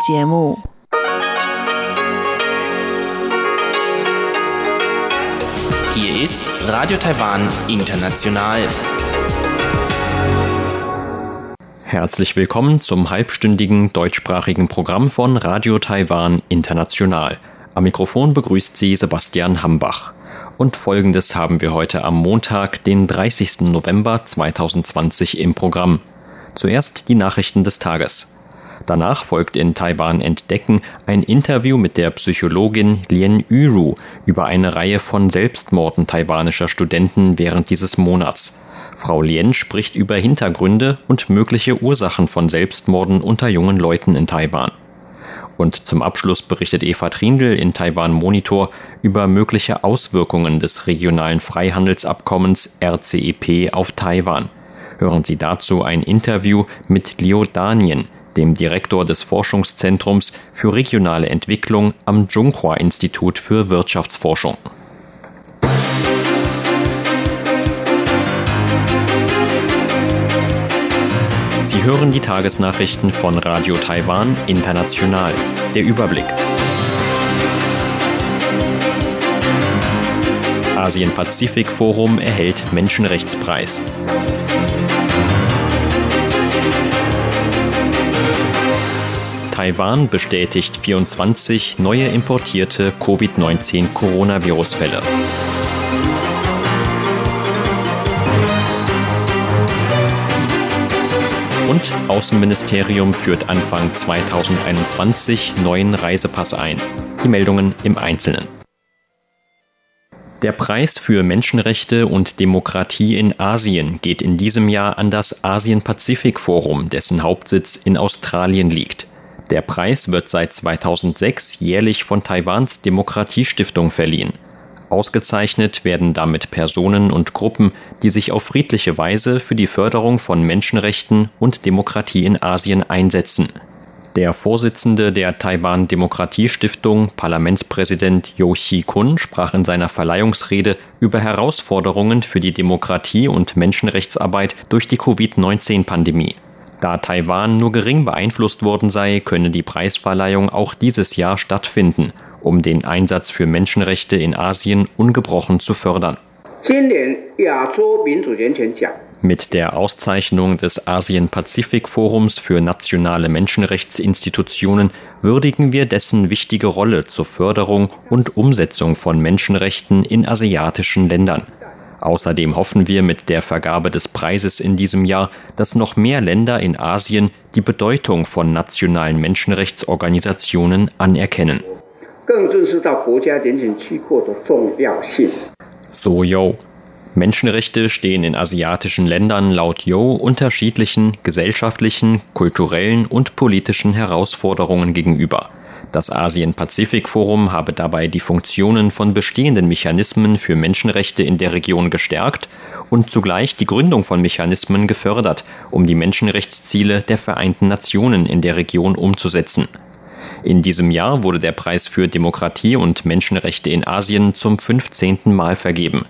节目。Hier ist Radio Taiwan International. Herzlich willkommen zum halbstündigen deutschsprachigen Programm von Radio Taiwan International. Am Mikrofon begrüßt Sie Sebastian Hambach. Und folgendes haben wir heute am Montag, den 30. November 2020 im Programm. Zuerst die Nachrichten des Tages. Danach folgt in Taiwan Entdecken ein Interview mit der Psychologin Lien Yuru über eine Reihe von Selbstmorden taiwanischer Studenten während dieses Monats. Frau Lien spricht über Hintergründe und mögliche Ursachen von Selbstmorden unter jungen Leuten in Taiwan. Und zum Abschluss berichtet Eva Trindl in Taiwan Monitor über mögliche Auswirkungen des regionalen Freihandelsabkommens RCEP auf Taiwan. Hören Sie dazu ein Interview mit Liu Danien, dem Direktor des Forschungszentrums für regionale Entwicklung am Zhonghua-Institut für Wirtschaftsforschung. Sie hören die Tagesnachrichten von Radio Taiwan International. Der Überblick. Asien-Pazifik-Forum erhält Menschenrechtspreis. Taiwan bestätigt 24 neue importierte Covid-19-Coronavirus-Fälle. Und Außenministerium führt Anfang 2021 neuen Reisepass ein. Die Meldungen im Einzelnen. Der Preis für Menschenrechte und Demokratie in Asien geht in diesem Jahr an das Asien-Pazifik-Forum, dessen Hauptsitz in Australien liegt. Der Preis wird seit 2006 jährlich von Taiwans Demokratiestiftung verliehen. Ausgezeichnet werden damit Personen und Gruppen, die sich auf friedliche Weise für die Förderung von Menschenrechten und Demokratie in Asien einsetzen. Der Vorsitzende der Taiwan Demokratiestiftung, Parlamentspräsident Yo Xi-kun, sprach in seiner Verleihungsrede über Herausforderungen für die Demokratie und Menschenrechtsarbeit durch die Covid-19-Pandemie. Da Taiwan nur gering beeinflusst worden sei, könne die Preisverleihung auch dieses Jahr stattfinden, um den Einsatz für Menschenrechte in Asien ungebrochen zu fördern. Mit der Auszeichnung des Asien-Pazifik-Forums für nationale Menschenrechtsinstitutionen würdigen wir dessen wichtige Rolle zur Förderung und Umsetzung von Menschenrechten in asiatischen Ländern. Außerdem hoffen wir mit der Vergabe des Preises in diesem Jahr, dass noch mehr Länder in Asien die Bedeutung von nationalen Menschenrechtsorganisationen anerkennen. So Yo. Menschenrechte stehen in asiatischen Ländern laut Yo unterschiedlichen gesellschaftlichen, kulturellen und politischen Herausforderungen gegenüber. Das Asien-Pazifik-Forum habe dabei die Funktionen von bestehenden Mechanismen für Menschenrechte in der Region gestärkt und zugleich die Gründung von Mechanismen gefördert, um die Menschenrechtsziele der Vereinten Nationen in der Region umzusetzen. In diesem Jahr wurde der Preis für Demokratie und Menschenrechte in Asien zum 15. Mal vergeben.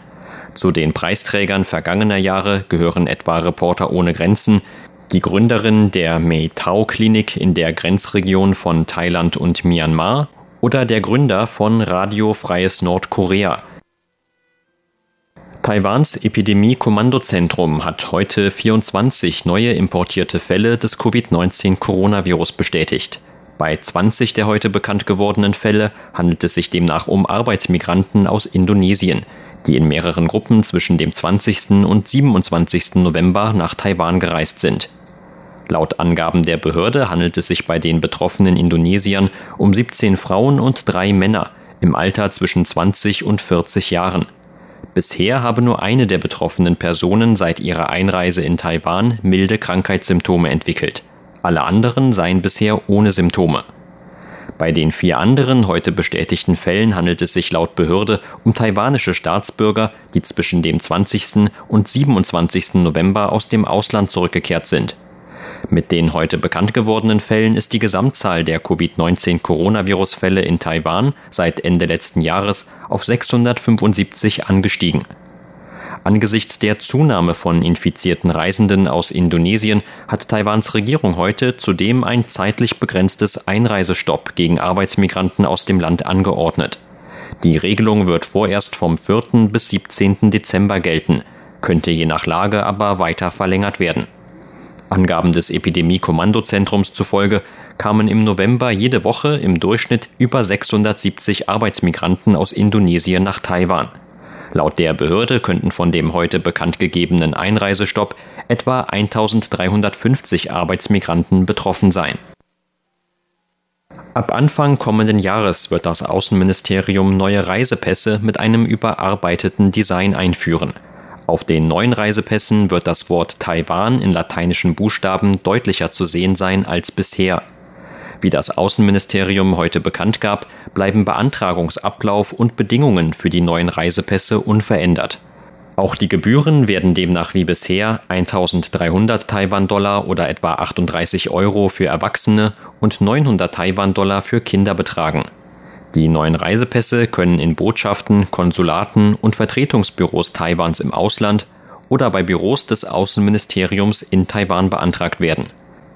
Zu den Preisträgern vergangener Jahre gehören etwa Reporter ohne Grenzen, die Gründerin der Meitao-Klinik in der Grenzregion von Thailand und Myanmar oder der Gründer von Radio Freies Nordkorea. Taiwans Epidemie-Kommandozentrum hat heute 24 neue importierte Fälle des Covid-19-Coronavirus bestätigt. Bei 20 der heute bekannt gewordenen Fälle handelt es sich demnach um Arbeitsmigranten aus Indonesien, die in mehreren Gruppen zwischen dem 20. und 27. November nach Taiwan gereist sind. Laut Angaben der Behörde handelt es sich bei den betroffenen Indonesiern um 17 Frauen und drei Männer im Alter zwischen 20 und 40 Jahren. Bisher habe nur eine der betroffenen Personen seit ihrer Einreise in Taiwan milde Krankheitssymptome entwickelt. Alle anderen seien bisher ohne Symptome. Bei den vier anderen heute bestätigten Fällen handelt es sich laut Behörde um taiwanische Staatsbürger, die zwischen dem 20. und 27. November aus dem Ausland zurückgekehrt sind. Mit den heute bekannt gewordenen Fällen ist die Gesamtzahl der Covid-19-Coronavirus-Fälle in Taiwan seit Ende letzten Jahres auf 675 angestiegen. Angesichts der Zunahme von infizierten Reisenden aus Indonesien hat Taiwans Regierung heute zudem ein zeitlich begrenztes Einreisestopp gegen Arbeitsmigranten aus dem Land angeordnet. Die Regelung wird vorerst vom 4. bis 17. Dezember gelten, könnte je nach Lage aber weiter verlängert werden. Angaben des Epidemie-Kommandozentrums zufolge kamen im November jede Woche im Durchschnitt über 670 Arbeitsmigranten aus Indonesien nach Taiwan. Laut der Behörde könnten von dem heute bekannt gegebenen Einreisestopp etwa 1350 Arbeitsmigranten betroffen sein. Ab Anfang kommenden Jahres wird das Außenministerium neue Reisepässe mit einem überarbeiteten Design einführen. Auf den neuen Reisepässen wird das Wort Taiwan in lateinischen Buchstaben deutlicher zu sehen sein als bisher. Wie das Außenministerium heute bekannt gab, bleiben Beantragungsablauf und Bedingungen für die neuen Reisepässe unverändert. Auch die Gebühren werden demnach wie bisher 1300 Taiwan-Dollar oder etwa 38 Euro für Erwachsene und 900 Taiwan-Dollar für Kinder betragen. Die neuen Reisepässe können in Botschaften, Konsulaten und Vertretungsbüros Taiwans im Ausland oder bei Büros des Außenministeriums in Taiwan beantragt werden.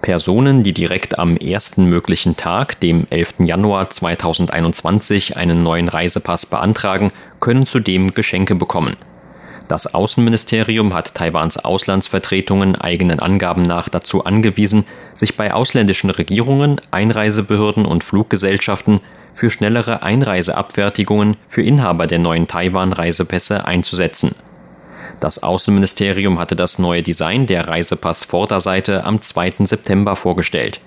Personen, die direkt am ersten möglichen Tag, dem 11. Januar 2021, einen neuen Reisepass beantragen, können zudem Geschenke bekommen. Das Außenministerium hat Taiwans Auslandsvertretungen eigenen Angaben nach dazu angewiesen, sich bei ausländischen Regierungen, Einreisebehörden und Fluggesellschaften für schnellere Einreiseabfertigungen für Inhaber der neuen Taiwan-Reisepässe einzusetzen. Das Außenministerium hatte das neue Design der Reisepass-Vorderseite am 2. September vorgestellt.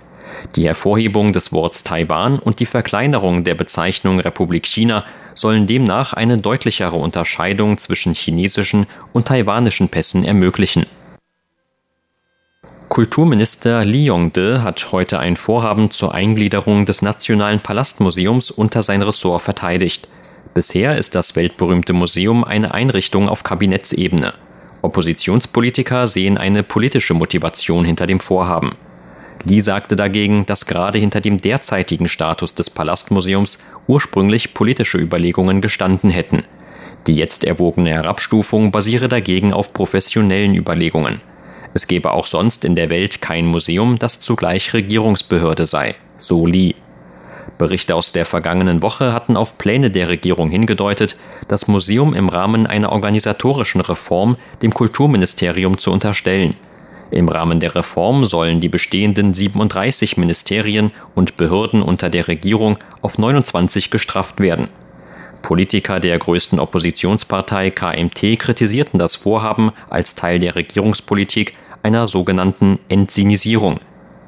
Die Hervorhebung des Worts Taiwan und die Verkleinerung der Bezeichnung Republik China sollen demnach eine deutlichere Unterscheidung zwischen chinesischen und taiwanischen Pässen ermöglichen. Kulturminister Li Yongde hat heute ein Vorhaben zur Eingliederung des Nationalen Palastmuseums unter sein Ressort verteidigt. Bisher ist das weltberühmte Museum eine Einrichtung auf Kabinettsebene. Oppositionspolitiker sehen eine politische Motivation hinter dem Vorhaben. Lee sagte dagegen, dass gerade hinter dem derzeitigen Status des Palastmuseums ursprünglich politische Überlegungen gestanden hätten. Die jetzt erwogene Herabstufung basiere dagegen auf professionellen Überlegungen. Es gebe auch sonst in der Welt kein Museum, das zugleich Regierungsbehörde sei, so Lee. Berichte aus der vergangenen Woche hatten auf Pläne der Regierung hingedeutet, das Museum im Rahmen einer organisatorischen Reform dem Kulturministerium zu unterstellen – im Rahmen der Reform sollen die bestehenden 37 Ministerien und Behörden unter der Regierung auf 29 gestrafft werden. Politiker der größten Oppositionspartei KMT kritisierten das Vorhaben als Teil der Regierungspolitik einer sogenannten Entsinisierung.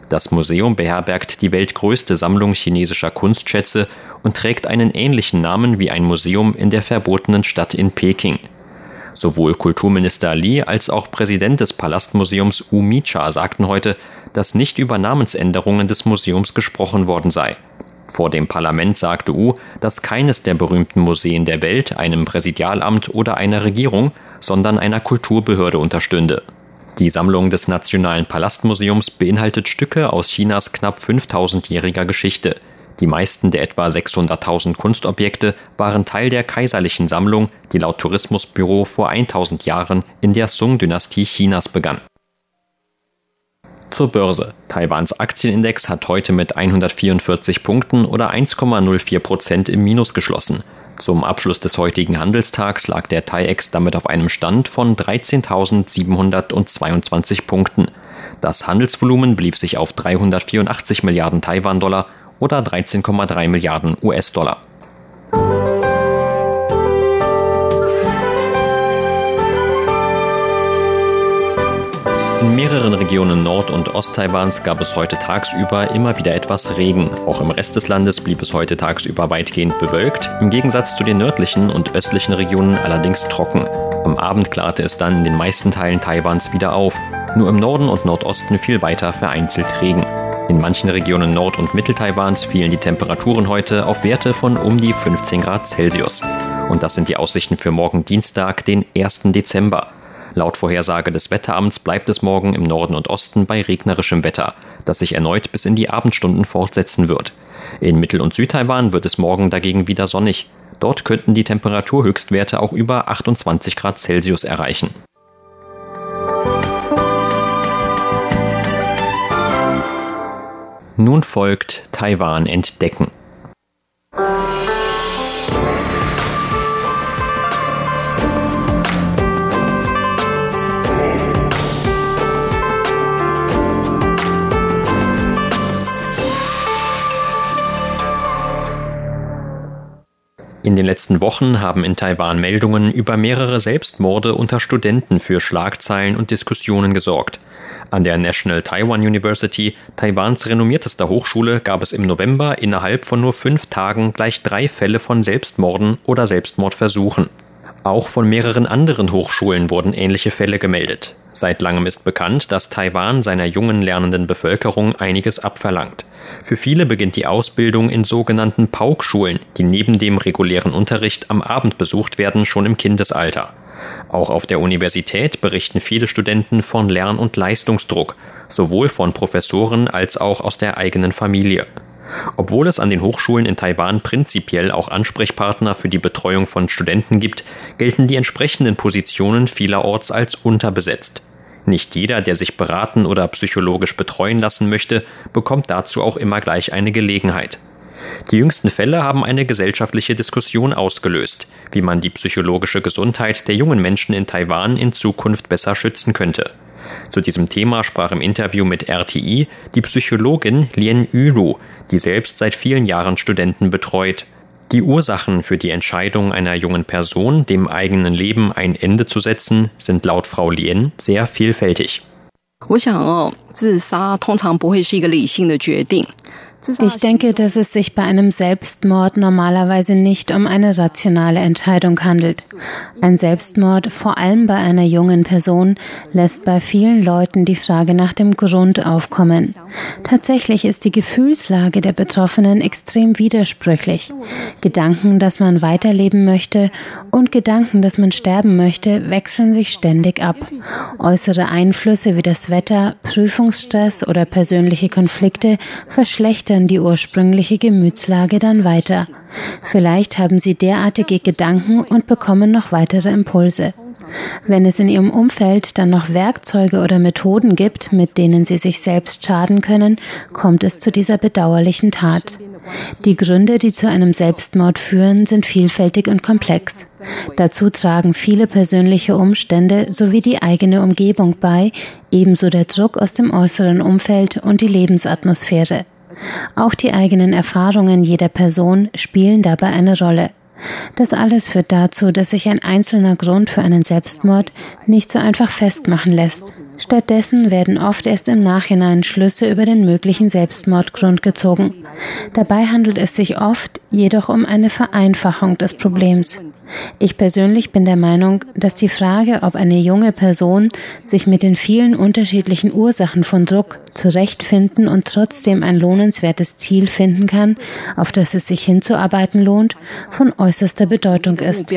Das Museum beherbergt die weltgrößte Sammlung chinesischer Kunstschätze und trägt einen ähnlichen Namen wie ein Museum in der verbotenen Stadt in Peking. Sowohl Kulturminister Li als auch Präsident des Palastmuseums U Micha sagten heute, dass nicht über Namensänderungen des Museums gesprochen worden sei. Vor dem Parlament sagte U, dass keines der berühmten Museen der Welt einem Präsidialamt oder einer Regierung, sondern einer Kulturbehörde unterstünde. Die Sammlung des Nationalen Palastmuseums beinhaltet Stücke aus Chinas knapp 5000-jähriger Geschichte. Die meisten der etwa 600.000 Kunstobjekte waren Teil der kaiserlichen Sammlung, die laut Tourismusbüro vor 1000 Jahren in der Sung-Dynastie Chinas begann. Zur Börse. Taiwans Aktienindex hat heute mit 144 Punkten oder 1,04 Prozent im Minus geschlossen. Zum Abschluss des heutigen Handelstags lag der TAIEX damit auf einem Stand von 13.722 Punkten. Das Handelsvolumen blieb sich auf 384 Milliarden Taiwan-Dollar oder 13,3 Milliarden US-Dollar. In mehreren Regionen Nord- und Ost-Taiwans gab es heute tagsüber immer wieder etwas Regen. Auch im Rest des Landes blieb es heute tagsüber weitgehend bewölkt, im Gegensatz zu den nördlichen und östlichen Regionen allerdings trocken. Am Abend klarte es dann in den meisten Teilen Taiwans wieder auf. Nur im Norden und Nordosten fiel weiter vereinzelt Regen. In manchen Regionen Nord- und Mittel-Taiwans fielen die Temperaturen heute auf Werte von um die 15 Grad Celsius. Und das sind die Aussichten für morgen Dienstag, den 1. Dezember. Laut Vorhersage des Wetteramts bleibt es morgen im Norden und Osten bei regnerischem Wetter, das sich erneut bis in die Abendstunden fortsetzen wird. In Mittel- und Südtaiwan wird es morgen dagegen wieder sonnig. Dort könnten die Temperaturhöchstwerte auch über 28 Grad Celsius erreichen. Nun folgt Taiwan entdecken. In den letzten Wochen haben in Taiwan Meldungen über mehrere Selbstmorde unter Studenten für Schlagzeilen und Diskussionen gesorgt. An der National Taiwan University, Taiwans renommiertester Hochschule, gab es im November innerhalb von nur fünf Tagen gleich drei Fälle von Selbstmorden oder Selbstmordversuchen. Auch von mehreren anderen Hochschulen wurden ähnliche Fälle gemeldet. Seit langem ist bekannt, dass Taiwan seiner jungen lernenden Bevölkerung einiges abverlangt. Für viele beginnt die Ausbildung in sogenannten Paukschulen, die neben dem regulären Unterricht am Abend besucht werden, schon im Kindesalter. Auch auf der Universität berichten viele Studenten von Lern- und Leistungsdruck, sowohl von Professoren als auch aus der eigenen Familie. Obwohl es an den Hochschulen in Taiwan prinzipiell auch Ansprechpartner für die Betreuung von Studenten gibt, gelten die entsprechenden Positionen vielerorts als unterbesetzt. Nicht jeder, der sich beraten oder psychologisch betreuen lassen möchte, bekommt dazu auch immer gleich eine Gelegenheit. Die jüngsten Fälle haben eine gesellschaftliche Diskussion ausgelöst, wie man die psychologische Gesundheit der jungen Menschen in Taiwan in Zukunft besser schützen könnte. Zu diesem Thema sprach im Interview mit RTI die Psychologin Lien Yulu, die selbst seit vielen Jahren Studenten betreut. Die Ursachen für die Entscheidung einer jungen Person, dem eigenen Leben ein Ende zu setzen, sind laut Frau Lien sehr vielfältig. 我想哦，自杀通常不会是一个理性的决定。 Ich denke, dass es sich bei einem Selbstmord normalerweise nicht um eine rationale Entscheidung handelt. Ein Selbstmord, vor allem bei einer jungen Person, lässt bei vielen Leuten die Frage nach dem Grund aufkommen. Tatsächlich ist die Gefühlslage der Betroffenen extrem widersprüchlich. Gedanken, dass man weiterleben möchte und Gedanken, dass man sterben möchte, wechseln sich ständig ab. Äußere Einflüsse wie das Wetter, Prüfungsstress oder persönliche Konflikte verschlechtern verschlechtern die ursprüngliche Gemütslage dann weiter. Vielleicht haben sie derartige Gedanken und bekommen noch weitere Impulse. Wenn es in ihrem Umfeld dann noch Werkzeuge oder Methoden gibt, mit denen sie sich selbst schaden können, kommt es zu dieser bedauerlichen Tat. Die Gründe, die zu einem Selbstmord führen, sind vielfältig und komplex. Dazu tragen viele persönliche Umstände sowie die eigene Umgebung bei, ebenso der Druck aus dem äußeren Umfeld und die Lebensatmosphäre. Auch die eigenen Erfahrungen jeder Person spielen dabei eine Rolle. Das alles führt dazu, dass sich ein einzelner Grund für einen Selbstmord nicht so einfach festmachen lässt. Stattdessen werden oft erst im Nachhinein Schlüsse über den möglichen Selbstmordgrund gezogen. Dabei handelt es sich oft jedoch um eine Vereinfachung des Problems. Ich persönlich bin der Meinung, dass die Frage, ob eine junge Person sich mit den vielen unterschiedlichen Ursachen von Druck zurechtfinden und trotzdem ein lohnenswertes Ziel finden kann, auf das es sich hinzuarbeiten lohnt, von äußerster Bedeutung ist.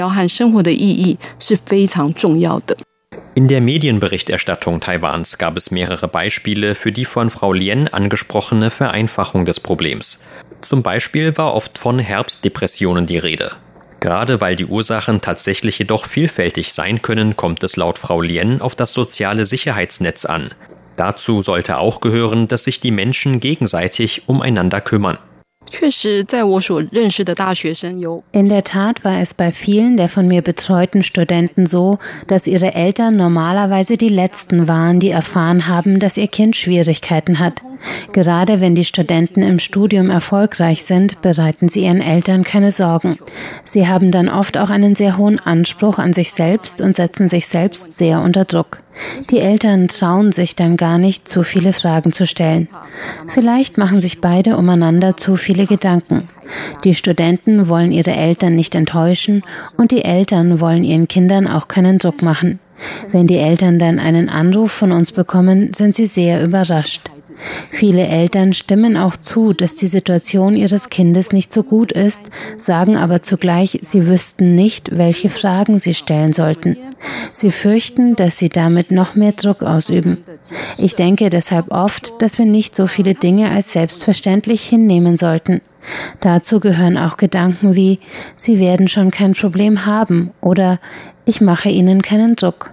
In der Medienberichterstattung Taiwans gab es mehrere Beispiele für die von Frau Lien angesprochene Vereinfachung des Problems. Zum Beispiel war oft von Herbstdepressionen die Rede. Gerade weil die Ursachen tatsächlich jedoch vielfältig sein können, kommt es laut Frau Lien auf das soziale Sicherheitsnetz an. Dazu sollte auch gehören, dass sich die Menschen gegenseitig umeinander kümmern. In der Tat war es bei vielen der von mir betreuten Studenten so, dass ihre Eltern normalerweise die Letzten waren, die erfahren haben, dass ihr Kind Schwierigkeiten hat. Gerade wenn die Studenten im Studium erfolgreich sind, bereiten sie ihren Eltern keine Sorgen. Sie haben dann oft auch einen sehr hohen Anspruch an sich selbst und setzen sich selbst sehr unter Druck. Die Eltern trauen sich dann gar nicht, zu viele Fragen zu stellen. Vielleicht machen sich beide umeinander zu viele Gedanken. Die Studenten wollen ihre Eltern nicht enttäuschen und die Eltern wollen ihren Kindern auch keinen Druck machen. Wenn die Eltern dann einen Anruf von uns bekommen, sind sie sehr überrascht. Viele Eltern stimmen auch zu, dass die Situation ihres Kindes nicht so gut ist, sagen aber zugleich, sie wüssten nicht, welche Fragen sie stellen sollten. Sie fürchten, dass sie damit noch mehr Druck ausüben. Ich denke deshalb oft, dass wir nicht so viele Dinge als selbstverständlich hinnehmen sollten. Dazu gehören auch Gedanken wie Sie werden schon kein Problem haben oder Ich mache Ihnen keinen Druck.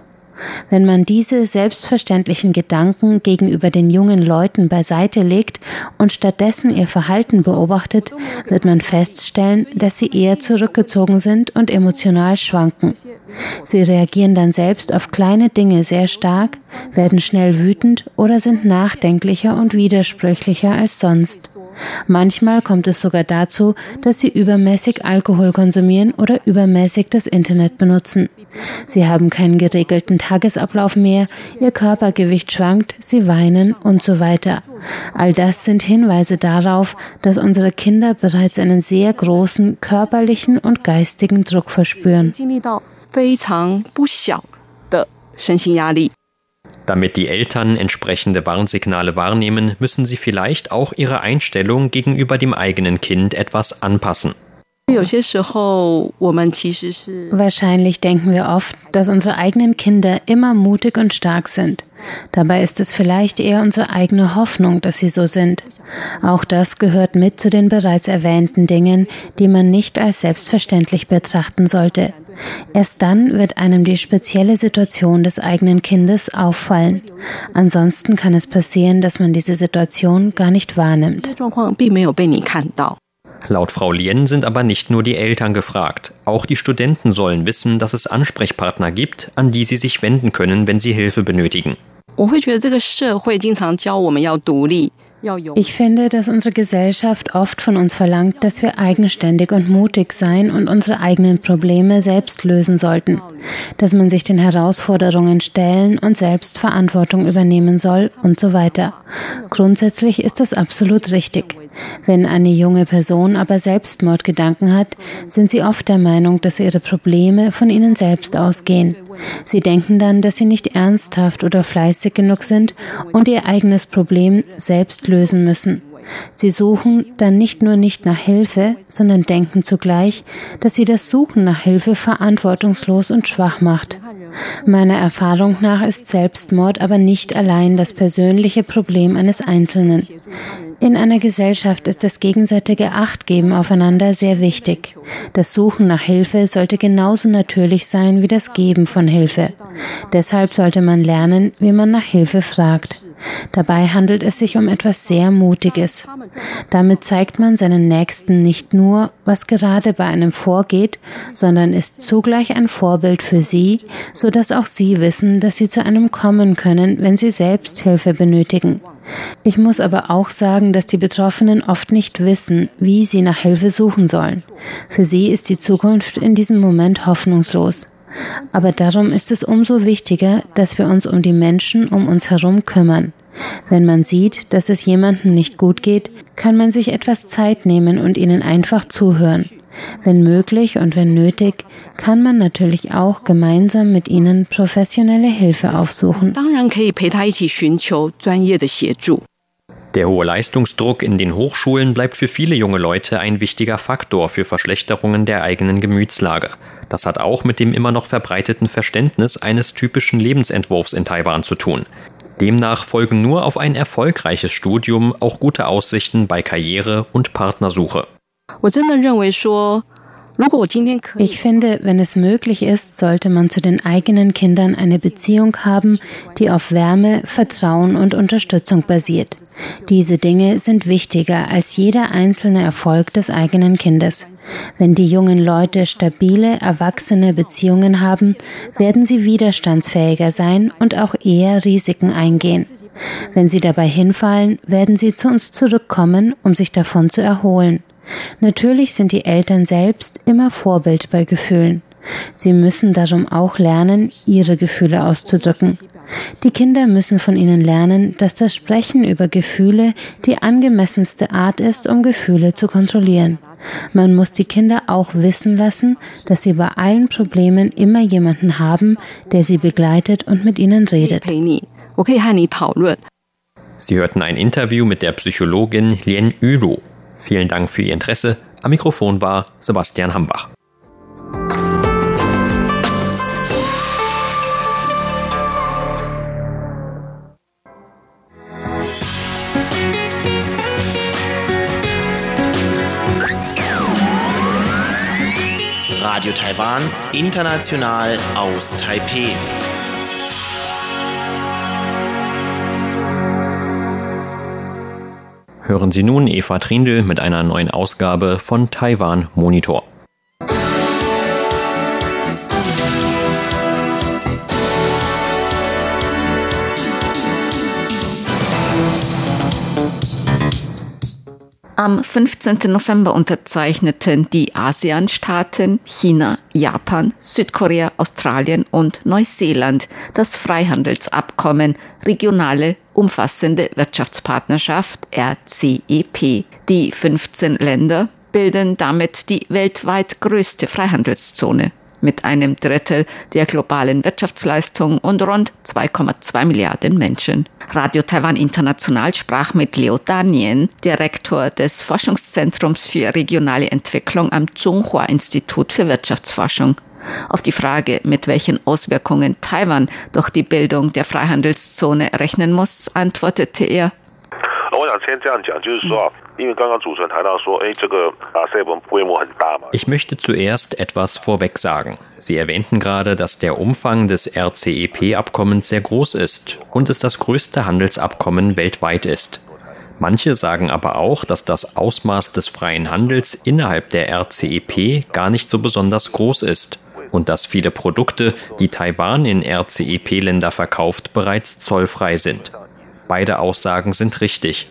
Wenn man diese selbstverständlichen Gedanken gegenüber den jungen Leuten beiseite legt und stattdessen ihr Verhalten beobachtet, wird man feststellen, dass sie eher zurückgezogen sind und emotional schwanken. Sie reagieren dann selbst auf kleine Dinge sehr stark, werden schnell wütend oder sind nachdenklicher und widersprüchlicher als sonst. Manchmal kommt es sogar dazu, dass sie übermäßig Alkohol konsumieren oder übermäßig das Internet benutzen. Sie haben keinen geregelten Tagesablauf mehr, ihr Körpergewicht schwankt, sie weinen und so weiter. All das sind Hinweise darauf, dass unsere Kinder bereits einen sehr großen körperlichen und geistigen Druck verspüren. Damit die Eltern entsprechende Warnsignale wahrnehmen, müssen sie vielleicht auch ihre Einstellung gegenüber dem eigenen Kind etwas anpassen. Wahrscheinlich denken wir oft, dass unsere eigenen Kinder immer mutig und stark sind. Dabei ist es vielleicht eher unsere eigene Hoffnung, dass sie so sind. Auch das gehört mit zu den bereits erwähnten Dingen, die man nicht als selbstverständlich betrachten sollte. Erst dann wird einem die spezielle Situation des eigenen Kindes auffallen. Ansonsten kann es passieren, dass man diese Situation gar nicht wahrnimmt. Laut Frau Lien sind aber nicht nur die Eltern gefragt. Auch die Studenten sollen wissen, dass es Ansprechpartner gibt, an die sie sich wenden können, wenn sie Hilfe benötigen. Ich finde, dass unsere Gesellschaft oft von uns verlangt, dass wir eigenständig und mutig sein und unsere eigenen Probleme selbst lösen sollten, dass man sich den Herausforderungen stellen und selbst Verantwortung übernehmen soll und so weiter. Grundsätzlich ist das absolut richtig. Wenn eine junge Person aber Selbstmordgedanken hat, sind sie oft der Meinung, dass ihre Probleme von ihnen selbst ausgehen. Sie denken dann, dass sie nicht ernsthaft oder fleißig genug sind und ihr eigenes Problem selbst lösen müssen. Sie suchen dann nicht nur nicht nach Hilfe, sondern denken zugleich, dass sie das Suchen nach Hilfe verantwortungslos und schwach macht. Meiner Erfahrung nach ist Selbstmord aber nicht allein das persönliche Problem eines Einzelnen. In einer Gesellschaft ist das gegenseitige Achtgeben aufeinander sehr wichtig. Das Suchen nach Hilfe sollte genauso natürlich sein wie das Geben von Hilfe. Deshalb sollte man lernen, wie man nach Hilfe fragt. Dabei handelt es sich um etwas sehr Mutiges. Damit zeigt man seinen Nächsten nicht nur, was gerade bei einem vorgeht, sondern ist zugleich ein Vorbild für sie, so dass auch sie wissen, dass sie zu einem kommen können, wenn sie selbst Hilfe benötigen. Ich muss aber auch sagen, dass die Betroffenen oft nicht wissen, wie sie nach Hilfe suchen sollen. Für sie ist die Zukunft in diesem Moment hoffnungslos. Aber darum ist es umso wichtiger, dass wir uns um die Menschen um uns herum kümmern. Wenn man sieht, dass es jemandem nicht gut geht, kann man sich etwas Zeit nehmen und ihnen einfach zuhören. Wenn möglich und wenn nötig, kann man natürlich auch gemeinsam mit ihnen professionelle Hilfe aufsuchen. Der hohe Leistungsdruck in den Hochschulen bleibt für viele junge Leute ein wichtiger Faktor für Verschlechterungen der eigenen Gemütslage. Das hat auch mit dem immer noch verbreiteten Verständnis eines typischen Lebensentwurfs in Taiwan zu tun. Demnach folgen nur auf ein erfolgreiches Studium auch gute Aussichten bei Karriere und Partnersuche. Ich finde, wenn es möglich ist, sollte man zu den eigenen Kindern eine Beziehung haben, die auf Wärme, Vertrauen und Unterstützung basiert. Diese Dinge sind wichtiger als jeder einzelne Erfolg des eigenen Kindes. Wenn die jungen Leute stabile, erwachsene Beziehungen haben, werden sie widerstandsfähiger sein und auch eher Risiken eingehen. Wenn sie dabei hinfallen, werden sie zu uns zurückkommen, um sich davon zu erholen. Natürlich sind die Eltern selbst immer Vorbild bei Gefühlen. Sie müssen darum auch lernen, ihre Gefühle auszudrücken. Die Kinder müssen von ihnen lernen, dass das Sprechen über Gefühle die angemessenste Art ist, um Gefühle zu kontrollieren. Man muss die Kinder auch wissen lassen, dass sie bei allen Problemen immer jemanden haben, der sie begleitet und mit ihnen redet. Sie hörten ein Interview mit der Psychologin Lien Yuru. Vielen Dank für Ihr Interesse. Am Mikrofon war Sebastian Hambach. Radio Taiwan, international aus Taipei. Hören Sie nun Eva Trindl mit einer neuen Ausgabe von Taiwan Monitor. Am 15. November unterzeichneten die ASEAN-Staaten China, Japan, Südkorea, Australien und Neuseeland das Freihandelsabkommen Regionale umfassende Wirtschaftspartnerschaft RCEP. Die 15 Länder bilden damit die weltweit größte Freihandelszone mit einem Drittel der globalen Wirtschaftsleistung und rund 2,2 Milliarden Menschen. Radio Taiwan International sprach mit Leo Danien, Direktor des Forschungszentrums für regionale Entwicklung am Zhonghua Institut für Wirtschaftsforschung. Auf die Frage, mit welchen Auswirkungen Taiwan durch die Bildung der Freihandelszone rechnen muss, antwortete er. 我想先这样讲，就是说 ich möchte zuerst etwas vorweg sagen. Sie erwähnten gerade, dass der Umfang des RCEP-Abkommens sehr groß ist und es das größte Handelsabkommen weltweit ist. Manche sagen aber auch, dass das Ausmaß des freien Handels innerhalb der RCEP gar nicht so besonders groß ist und dass viele Produkte, die Taiwan in RCEP-Länder verkauft, bereits zollfrei sind. Beide Aussagen sind richtig.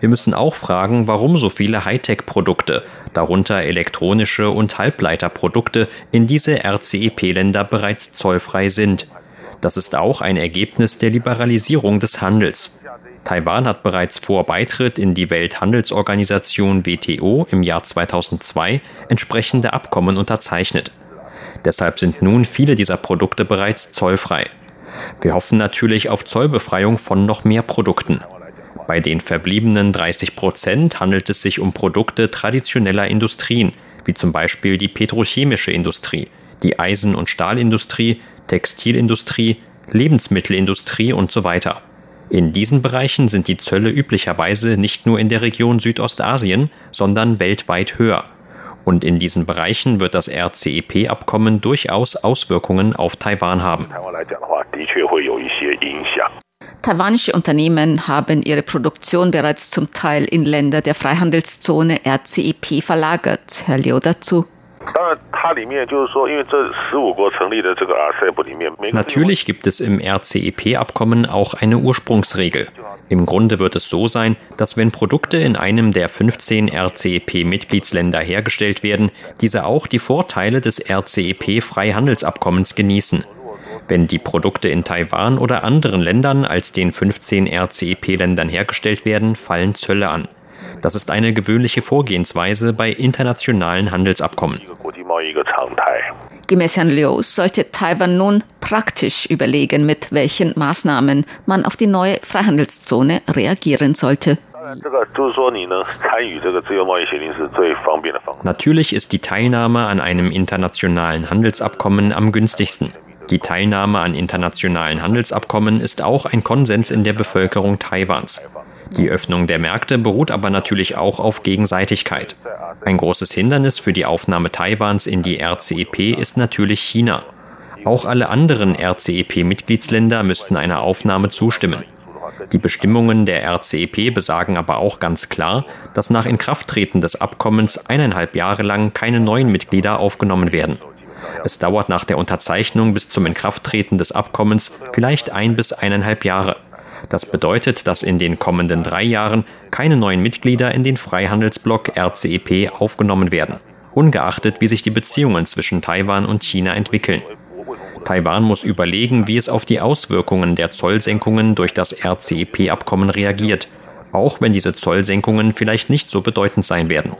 Wir müssen auch fragen, warum so viele Hightech-Produkte, darunter elektronische und Halbleiterprodukte, in diese RCEP-Länder bereits zollfrei sind. Das ist auch ein Ergebnis der Liberalisierung des Handels. Taiwan hat bereits vor Beitritt in die Welthandelsorganisation WTO im Jahr 2002 entsprechende Abkommen unterzeichnet. Deshalb sind nun viele dieser Produkte bereits zollfrei. Wir hoffen natürlich auf Zollbefreiung von noch mehr Produkten. Bei den verbliebenen 30 Prozent handelt es sich um Produkte traditioneller Industrien, wie zum Beispiel die petrochemische Industrie, die Eisen- und Stahlindustrie, Textilindustrie, Lebensmittelindustrie und so weiter. In diesen Bereichen sind die Zölle üblicherweise nicht nur in der Region Südostasien, sondern weltweit höher. Und in diesen Bereichen wird das RCEP-Abkommen durchaus Auswirkungen auf Taiwan haben. Taiwanische Unternehmen haben ihre Produktion bereits zum Teil in Länder der Freihandelszone RCEP verlagert. Herr Liu dazu. Natürlich gibt es im RCEP-Abkommen auch eine Ursprungsregel. Im Grunde wird es so sein, dass wenn Produkte in einem der 15 RCEP-Mitgliedsländer hergestellt werden, diese auch die Vorteile des RCEP-Freihandelsabkommens genießen. Wenn die Produkte in Taiwan oder anderen Ländern als den 15 RCEP-Ländern hergestellt werden, fallen Zölle an. Das ist eine gewöhnliche Vorgehensweise bei internationalen Handelsabkommen. Gemäß Herrn Liu sollte Taiwan nun praktisch überlegen, mit welchen Maßnahmen man auf die neue Freihandelszone reagieren sollte. Natürlich ist die Teilnahme an einem internationalen Handelsabkommen am günstigsten. Die Teilnahme an internationalen Handelsabkommen ist auch ein Konsens in der Bevölkerung Taiwans. Die Öffnung der Märkte beruht aber natürlich auch auf Gegenseitigkeit. Ein großes Hindernis für die Aufnahme Taiwans in die RCEP ist natürlich China. Auch alle anderen RCEP-Mitgliedsländer müssten einer Aufnahme zustimmen. Die Bestimmungen der RCEP besagen aber auch ganz klar, dass nach Inkrafttreten des Abkommens eineinhalb Jahre lang keine neuen Mitglieder aufgenommen werden. Es dauert nach der Unterzeichnung bis zum Inkrafttreten des Abkommens vielleicht ein bis eineinhalb Jahre. Das bedeutet, dass in den kommenden drei Jahren keine neuen Mitglieder in den Freihandelsblock RCEP aufgenommen werden, ungeachtet wie sich die Beziehungen zwischen Taiwan und China entwickeln. Taiwan muss überlegen, wie es auf die Auswirkungen der Zollsenkungen durch das RCEP-Abkommen reagiert, auch wenn diese Zollsenkungen vielleicht nicht so bedeutend sein werden.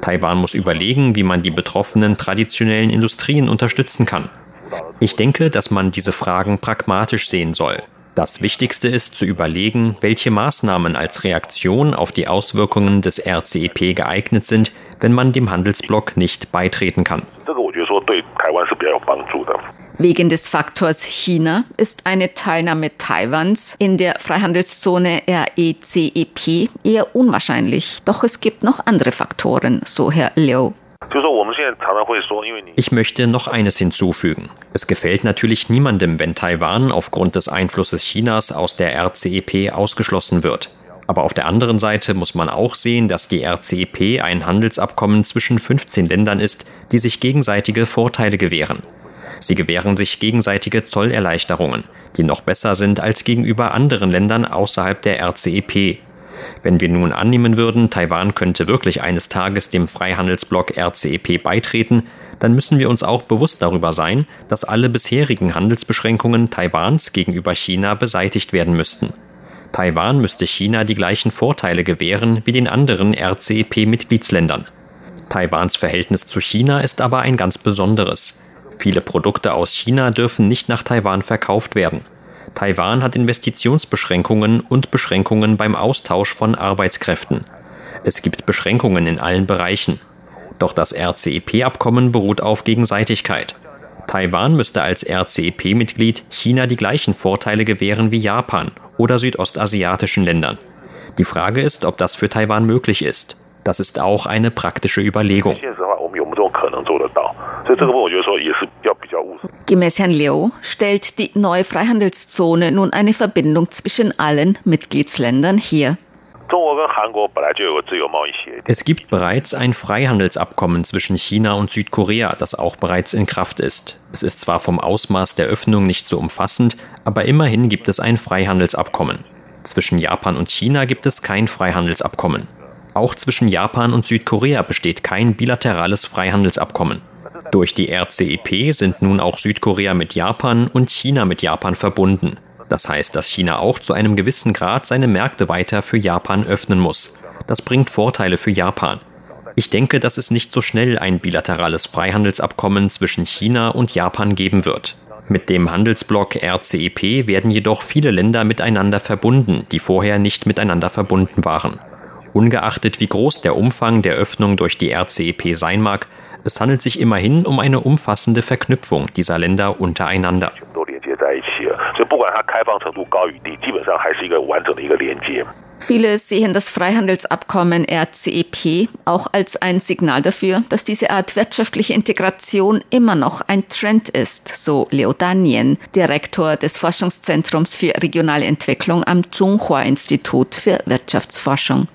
Taiwan muss überlegen, wie man die betroffenen traditionellen Industrien unterstützen kann. Ich denke, dass man diese Fragen pragmatisch sehen soll. Das Wichtigste ist zu überlegen, welche Maßnahmen als Reaktion auf die Auswirkungen des RCEP geeignet sind, wenn man dem Handelsblock nicht beitreten kann. Wegen des Faktors China ist eine Teilnahme Taiwans in der Freihandelszone RECEP eher unwahrscheinlich. Doch es gibt noch andere Faktoren, so Herr Liu. Ich möchte noch eines hinzufügen. Es gefällt natürlich niemandem, wenn Taiwan aufgrund des Einflusses Chinas aus der RCEP ausgeschlossen wird. Aber auf der anderen Seite muss man auch sehen, dass die RCEP ein Handelsabkommen zwischen 15 Ländern ist, die sich gegenseitige Vorteile gewähren. Sie gewähren sich gegenseitige Zollerleichterungen, die noch besser sind als gegenüber anderen Ländern außerhalb der RCEP. Wenn wir nun annehmen würden, Taiwan könnte wirklich eines Tages dem Freihandelsblock RCEP beitreten, dann müssen wir uns auch bewusst darüber sein, dass alle bisherigen Handelsbeschränkungen Taiwans gegenüber China beseitigt werden müssten. Taiwan müsste China die gleichen Vorteile gewähren wie den anderen RCEP-Mitgliedsländern. Taiwans Verhältnis zu China ist aber ein ganz besonderes. Viele Produkte aus China dürfen nicht nach Taiwan verkauft werden. Taiwan hat Investitionsbeschränkungen und Beschränkungen beim Austausch von Arbeitskräften. Es gibt Beschränkungen in allen Bereichen. Doch das RCEP-Abkommen beruht auf Gegenseitigkeit. Taiwan müsste als RCEP-Mitglied China die gleichen Vorteile gewähren wie Japan oder südostasiatischen Ländern. Die Frage ist, ob das für Taiwan möglich ist. Das ist auch eine praktische Überlegung. Gemäß Herrn Liu stellt die neue Freihandelszone nun eine Verbindung zwischen allen Mitgliedsländern her. Es gibt bereits ein Freihandelsabkommen zwischen China und Südkorea, das auch bereits in Kraft ist. Es ist zwar vom Ausmaß der Öffnung nicht so umfassend, aber immerhin gibt es ein Freihandelsabkommen. Zwischen Japan und China gibt es kein Freihandelsabkommen. Auch zwischen Japan und Südkorea besteht kein bilaterales Freihandelsabkommen. Durch die RCEP sind nun auch Südkorea mit Japan und China mit Japan verbunden. Das heißt, dass China auch zu einem gewissen Grad seine Märkte weiter für Japan öffnen muss. Das bringt Vorteile für Japan. Ich denke, dass es nicht so schnell ein bilaterales Freihandelsabkommen zwischen China und Japan geben wird. Mit dem Handelsblock RCEP werden jedoch viele Länder miteinander verbunden, die vorher nicht miteinander verbunden waren. Ungeachtet wie groß der Umfang der Öffnung durch die RCEP sein mag, es handelt sich immerhin um eine umfassende Verknüpfung dieser Länder untereinander. Viele sehen das Freihandelsabkommen RCEP auch als ein Signal dafür, dass diese Art wirtschaftliche Integration immer noch ein Trend ist, so Leo Danien, Direktor des Forschungszentrums für regionale Entwicklung am Zhonghua Institut für Wirtschaftsforschung.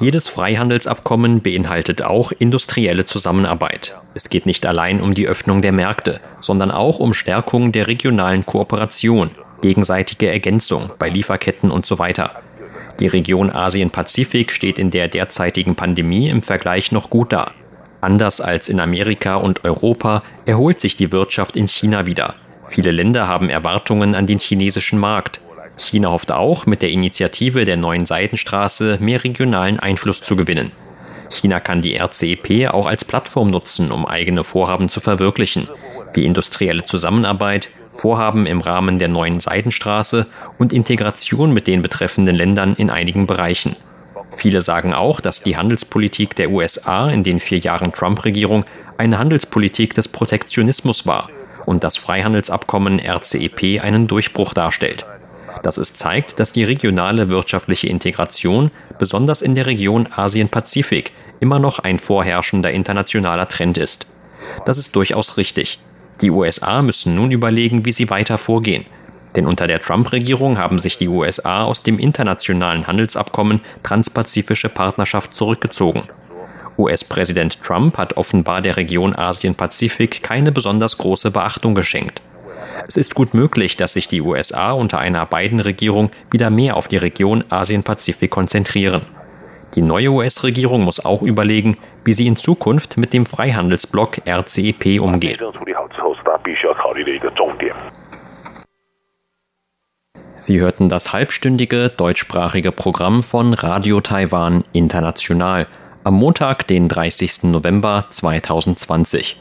Jedes Freihandelsabkommen beinhaltet auch industrielle Zusammenarbeit. Es geht nicht allein um die Öffnung der Märkte, sondern auch um Stärkung der regionalen Kooperation, gegenseitige Ergänzung bei Lieferketten und so weiter. Die Region Asien-Pazifik steht in der derzeitigen Pandemie im Vergleich noch gut da. Anders als in Amerika und Europa erholt sich die Wirtschaft in China wieder. Viele Länder haben Erwartungen an den chinesischen Markt. China hofft auch, mit der Initiative der neuen Seidenstraße mehr regionalen Einfluss zu gewinnen. China kann die RCEP auch als Plattform nutzen, um eigene Vorhaben zu verwirklichen, wie industrielle Zusammenarbeit, Vorhaben im Rahmen der neuen Seidenstraße und Integration mit den betreffenden Ländern in einigen Bereichen. Viele sagen auch, dass die Handelspolitik der USA in den vier Jahren Trump-Regierung eine Handelspolitik des Protektionismus war und das Freihandelsabkommen RCEP einen Durchbruch darstellt dass es zeigt, dass die regionale wirtschaftliche Integration, besonders in der Region Asien-Pazifik, immer noch ein vorherrschender internationaler Trend ist. Das ist durchaus richtig. Die USA müssen nun überlegen, wie sie weiter vorgehen. Denn unter der Trump-Regierung haben sich die USA aus dem internationalen Handelsabkommen Transpazifische Partnerschaft zurückgezogen. US-Präsident Trump hat offenbar der Region Asien-Pazifik keine besonders große Beachtung geschenkt. Es ist gut möglich, dass sich die USA unter einer Biden-Regierung wieder mehr auf die Region Asien-Pazifik konzentrieren. Die neue US-Regierung muss auch überlegen, wie sie in Zukunft mit dem Freihandelsblock RCEP umgeht. Sie hörten das halbstündige deutschsprachige Programm von Radio Taiwan International am Montag, den 30. November 2020.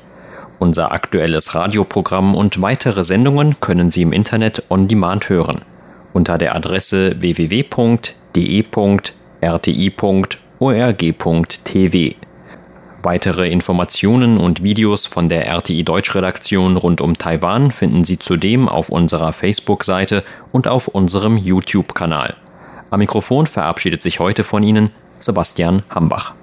Unser aktuelles Radioprogramm und weitere Sendungen können Sie im Internet on demand hören unter der Adresse www.de.rti.org.tv. Weitere Informationen und Videos von der RTI Deutschredaktion rund um Taiwan finden Sie zudem auf unserer Facebook-Seite und auf unserem YouTube-Kanal. Am Mikrofon verabschiedet sich heute von Ihnen Sebastian Hambach.